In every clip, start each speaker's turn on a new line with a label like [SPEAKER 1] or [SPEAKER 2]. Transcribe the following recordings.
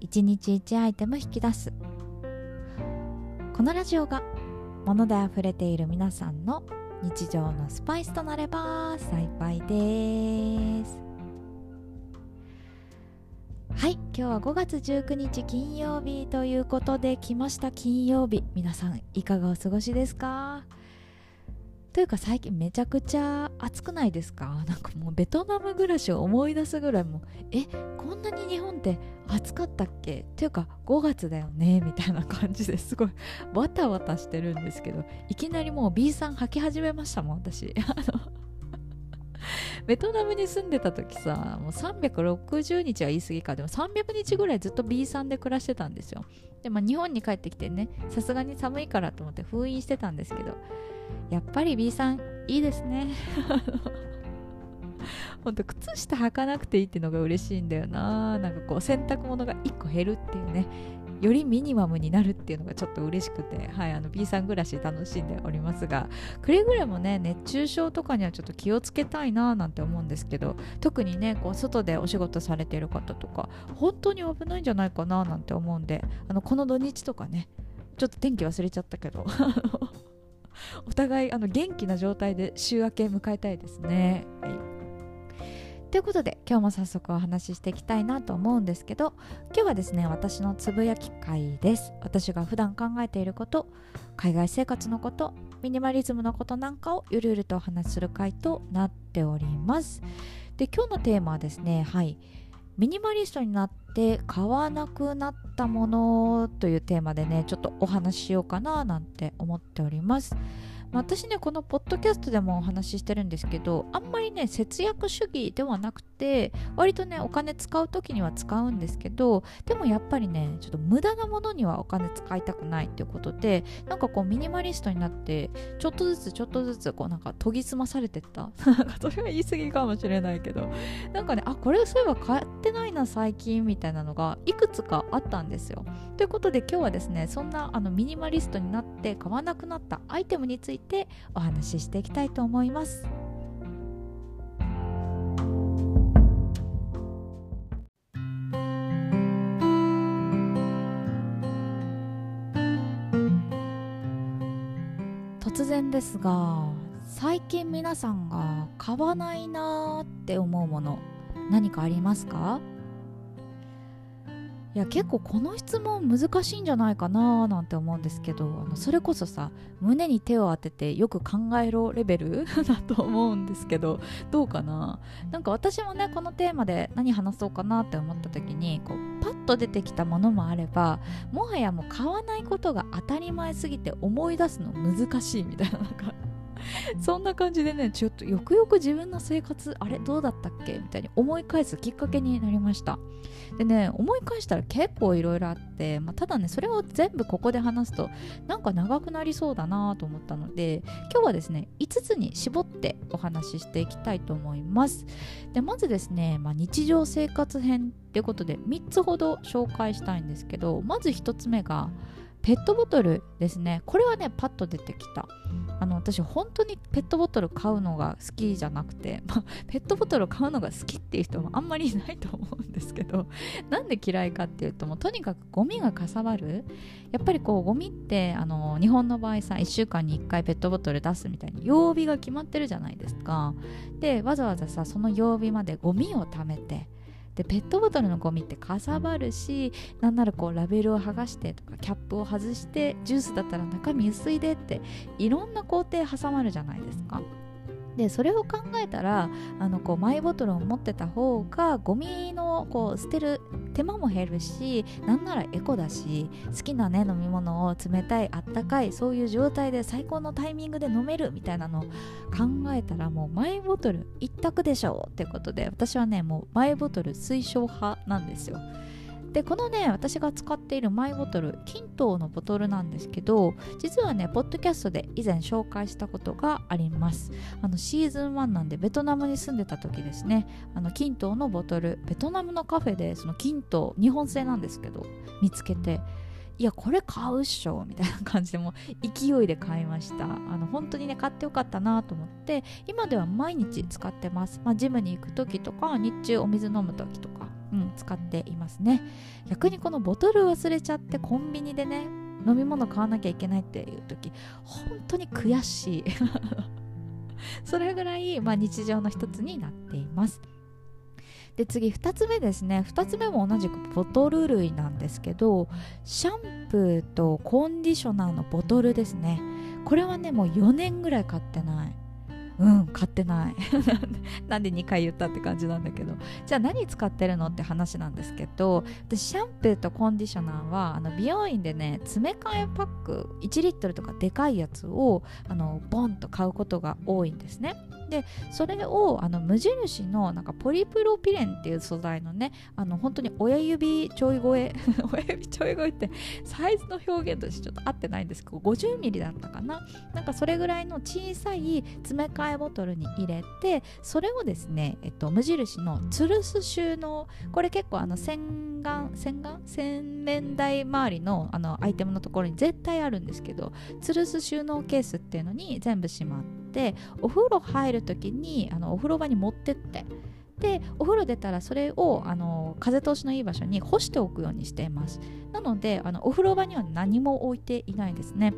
[SPEAKER 1] 1日1アイテム引き出す。このラジオが物で溢れている皆さんの日常のスパイスとなれば幸いです。はい今日は5月19日金曜日ということで来ました金曜日。皆さんいかがお過ごしですか？というか最近めちゃくちゃ暑くないですか？なんかもうベトナム暮らしを思い出すぐらいもうえこんなに日本って暑かったっけ？というか5月だよね？みたいな感じですごいバタバタしてるんですけどいきなりもう B さん履き始めましたもん私。あ の ベトナムに住んでた時さもう360日は言い過ぎか。でも300日ぐらいずっと B さんで暮らしてたんですよ。で、ま、日本に帰ってきてねさすがに寒いからと思って封印してたんですけどやっぱり B さんいいですね。ほんと靴下履かなくていいっていうのが嬉しいんだよな。なんかこう洗濯物が1個減るっていうね。よりミニマムになるっていうのがちょっと嬉しくて、はい、あの B さん暮らし楽しんでおりますがくれぐれもね熱中症とかにはちょっと気をつけたいななんて思うんですけど特にねこう外でお仕事されている方とか本当に危ないんじゃないかななんて思うんであのこの土日とかねちょっと天気忘れちゃったけど お互いあの元気な状態で週明け迎えたいですね。はいということで今日も早速お話ししていきたいなと思うんですけど今日はですね私のつぶやき会です。私が普段考えていること海外生活のことミニマリズムのことなんかをゆるゆるとお話しする回となっております。で今日のテーマはですねはいミニマリストになって買わなくなったものというテーマでねちょっとお話ししようかななんて思っております。私ねこのポッドキャストでもお話ししてるんですけどあんまりね節約主義ではなくて割とねお金使う時には使うんですけどでもやっぱりねちょっと無駄なものにはお金使いたくないっていうことでなんかこうミニマリストになってちょっとずつちょっとずつこうなんか研ぎ澄まされてった それは言い過ぎかもしれないけどなんかねあこれそういえば買ってないな最近みたいなのがいくつかあったんですよということで今日はですねそんなあのミニマリストになって買わなくなったアイテムについてお話ししていきたいと思います。突然ですが最近皆さんが買わないなーって思うもの何かありますか？いや結構この質問難しいんじゃないかななんて思うんですけどあのそれこそさ胸に手を当ててよく考えろレベル だと思うんですけどどうかな？なんか私もねこのテーマで何話そうかなって思った時にこうパッと出てきたものもあればもはやもう買わないことが当たり前すぎて思い出すの難しいみたいななんか そんな感じでねちょっとよくよく自分の生活あれどうだったっけ？みたいに思い返すきっかけになりました。でね思い返したら結構いろいろあって、まあ、ただねそれを全部ここで話すとなんか長くなりそうだなと思ったので今日はですね5つに絞ってお話ししていきたいと思います。でまずですね、まあ、日常生活編っていうことで3つほど紹介したいんですけどまず1つ目がペットボトルですね。これはねパッと出てきた。私本当にペットボトル買うのが好きじゃなくて、まあ、ペットボトル買うのが好きっていう人もあんまりいないと思うんですけど なんで嫌いかっていうともうとにかくゴミがかさばる。やっぱりこうゴミってあの日本の場合さ1週間に1回ペットボトル出すみたいに曜日が決まってるじゃないですか。でわざわざさその曜日までゴミを貯めてでペットボトルのゴミってかさばるしなんならこうラベルを剥がしてとかキャップを外してジュースだったら中身薄いでっていろんな工程挟まるじゃないですか。でそれを考えたらあのこうマイボトルを持ってた方がゴミのこう捨てる手間も減るしなんならエコだし好きなね飲み物を冷たいあったかいそういう状態で最高のタイミングで飲めるみたいなのを考えたらもうマイボトル一択でしょうってことで私はねもうマイボトル推奨派なんですよ。でこのね私が使っているマイボトル金糖のボトルなんですけど実はねポッドキャストで以前紹介したことがあります。あのシーズン1なんでベトナムに住んでた時ですね。あの金糖のボトルベトナムのカフェでその金糖日本製なんですけど見つけていやこれ買うっしょみたいな感じでも勢いで買いました。あの本当にね買ってよかったなと思って今では毎日使ってます、まあ、ジムに行く時とか日中お水飲む時とか。うん、使っていますね。逆にこのボトル忘れちゃってコンビニでね飲み物買わなきゃいけないっていう時本当に悔しい。それぐらい、まあ、日常の一つになっています。で次2つ目ですね。2つ目も同じくボトル類なんですけどシャンプーとコンディショナーのボトルですね。これはねもう4年ぐらい買ってない。うん買ってない。なんで2回言ったって感じなんだけど。じゃあ何使ってるのって話なんですけど私シャンプーとコンディショナーはあの美容院でね詰め替えパック1リットルとかでかいやつをあのボンと買うことが多いんですね。でそれをあの無印のなんかポリプロピレンっていう素材のねあの本当に親指ちょい超え 親指ちょい超えってサイズの表現としてちょっと合ってないんですけど50ミリだったかな？なんかそれぐらいの小さい詰め替えボトルに入れてそれをですね、えっと、無印の吊るす収納。これ結構あの洗顔洗顔？洗面台周りのあのアイテムのところに絶対あるんですけど吊るす収納ケースっていうのに全部しまってお風呂入る時にあのお風呂場に持ってってでお風呂出たらそれをあの風通しのいい場所に干しておくようにしています。なのであのお風呂場には何も置いていないですね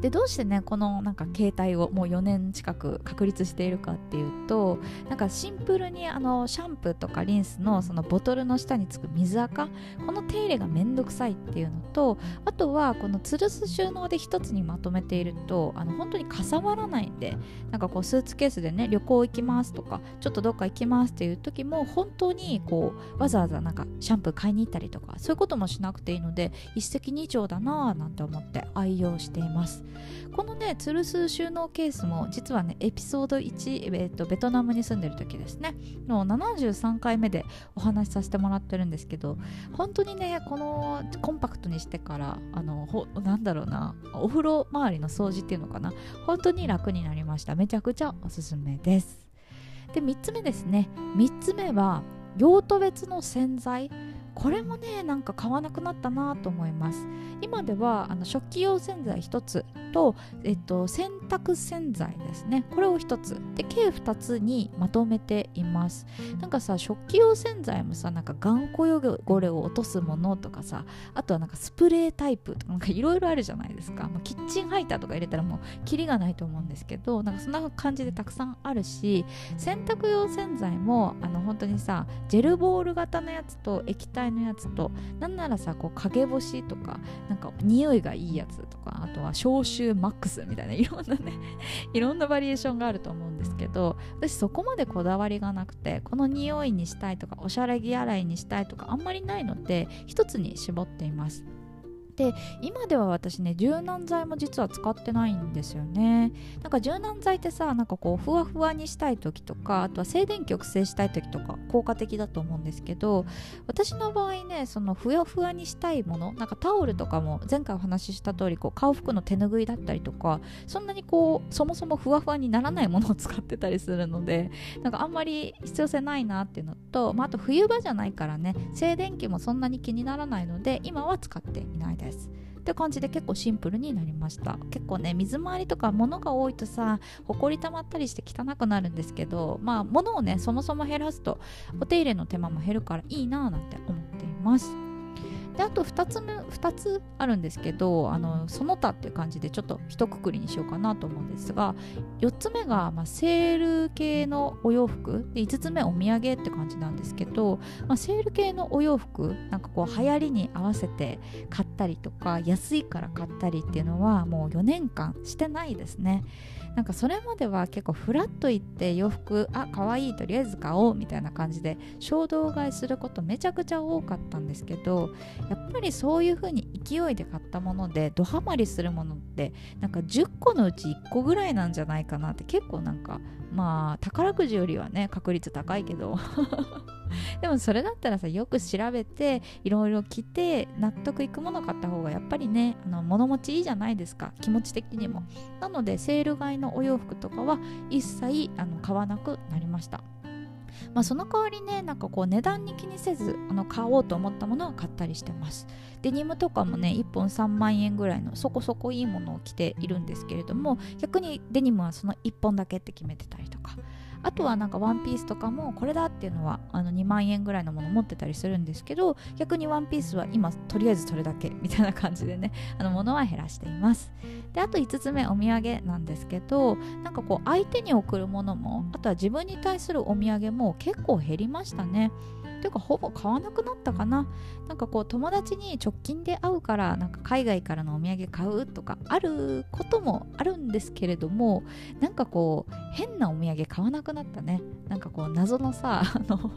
[SPEAKER 1] でどうしてねこのなんか携帯をもう4年近く確立しているかっていうとなんかシンプルにあのシャンプーとかリンスのそのボトルの下につく水垢この手入れがめんどくさいっていうのとあとはこの吊るす収納で一つにまとめているとあの本当にかさばらないんでなんかこうスーツケースでね旅行行きますとかちょっとどっか行きますっていう時も本当にこうわざわざなんかシャンプー買いに行ったりとかそういうこともしなくていいので一石二鳥だなぁなんて思って愛用しています。このね吊るす収納ケースも実はねエピソード1、えーと、ベトナムに住んでる時ですね。の73回目でお話しさせてもらってるんですけど本当にねこのコンパクトにしてからあのほなんだろうなお風呂周りの掃除っていうのかな本当に楽になりました。めちゃくちゃおすすめです。で3つ目ですね。3つ目は用途別の洗剤。これもねなんか買わなくなったなと思います。今ではあの食器用洗剤1つと、えっと、洗濯洗剤ですね。これを1つ。で計2つにまとめています。なんかさ食器用洗剤もさなんか頑固汚れを落とすものとかさあとはなんかスプレータイプとかなんかいろいろあるじゃないですか、まあ、キッチンハイターとか入れたらもうキリがないと思うんですけどなんかそんな感じでたくさんあるし洗濯用洗剤もあの本当にさジェルボール型のやつと液体のやつとなんならさこう陰干しとかなんか匂いがいいやつとかあとは消臭マックスみたいな いろんなねいろんなバリエーションがあると思うんですけど私そこまでこだわりがなくてこの匂いにしたいとかおしゃれ着洗いにしたいとかあんまりないので一つに絞っています。で今では私ね柔軟剤も実は使ってないんですよね。なんか柔軟剤ってさなんかこうふわふわにしたい時とかあとは静電気を抑制したい時とか効果的だと思うんですけど私の場合ねそのふわふわにしたいものなんかタオルとかも前回お話しした通りこう顔服の手ぬぐいだったりとかそんなにこうそもそもふわふわにならないものを使ってたりするのでなんかあんまり必要性ないなっていうのと、まあ、あと冬場じゃないからね静電気もそんなに気にならないので今は使っていないです。です。って感じで結構シンプルになりました。結構ね水回りとか物が多いとさほこりたまったりして汚くなるんですけどまあ物をねそもそも減らすとお手入れの手間も減るからいいなぁなんて思っています。であと2つ目2つあるんですけどあのその他っていう感じでちょっと一括りにしようかなと思うんですが4つ目が、まあ、セール系のお洋服。で5つ目お土産って感じなんですけど、まあ、セール系のお洋服なんかこう流行りに合わせて買ったりとか安いから買ったりっていうのはもう4年間してないですね。なんかそれまでは結構フラッと行って洋服あ可愛いとりあえず買おうみたいな感じで衝動買いすることめちゃくちゃ多かったんですけどやっぱりそういう風に勢いで買ったものでドハマりするものってなんか10個のうち1個ぐらいなんじゃないかなって結構なんかまあ宝くじよりはね確率高いけど。でもそれだったらさよく調べていろいろ着て納得いくもの買った方がやっぱりねあの物持ちいいじゃないですか。気持ち的にも。なのでセール買いのお洋服とかは一切あの買わなくなりました。まあ、その代わりねなんかこう値段に気にせずあの買おうと思ったものは買ったりしてます。デニムとかもね1本3万円ぐらいのそこそこいいものを着ているんですけれども逆にデニムはその1本だけって決めてたりとか。あとはなんかワンピースとかもこれだっていうのはあの2万円ぐらいのもの持ってたりするんですけど逆にワンピースは今とりあえずそれだけみたいな感じでね あの物は減らしています。であと5つ目お土産なんですけどなんかこう相手に贈るものもあとは自分に対するお土産も結構減りましたね。ていうかほぼ買わなくなったかな。なんかこう友達に直近で会うからなんか海外からのお土産買うとかあることもあるんですけれどもなんかこう変なお土産買わなくなったね。なんかこう謎のさあの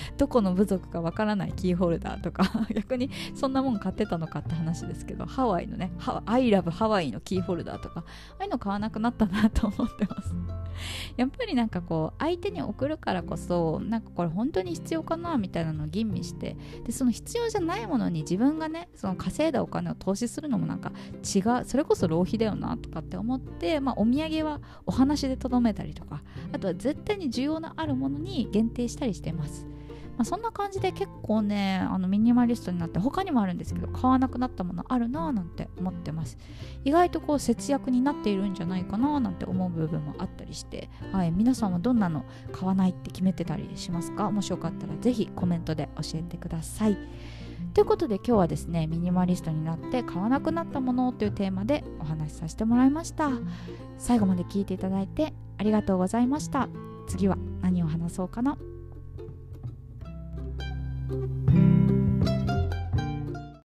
[SPEAKER 1] どこの部族かわからないキーホルダーとか 逆にそんなもん買ってたのかって話ですけどハワイのね「アイラブハワイ」のキーホルダーとかああいうの買わなくなったなと思ってます。やっぱりなんかこう相手に送るからこそなんかこれ本当に必要かなみたいなのを吟味してでその必要じゃないものに自分がねその稼いだお金を投資するのもなんか違うそれこそ浪費だよなとかって思って、まあ、お土産はお話でとどめたりとかあとは絶対に需要のあるものに限定したりしてます。まあ、そんな感じで結構ねあのミニマリストになって他にもあるんですけど買わなくなったものあるなぁなんて思ってます。意外とこう節約になっているんじゃないかななんて思う部分もあったりして、はい、皆さんはどんなの買わないって決めてたりしますか？もしよかったらぜひコメントで教えてください。ということで今日はですねミニマリストになって買わなくなったものというテーマでお話しさせてもらいました。最後まで聞いていただいてありがとうございました。次は何を話そうかな？Thank you.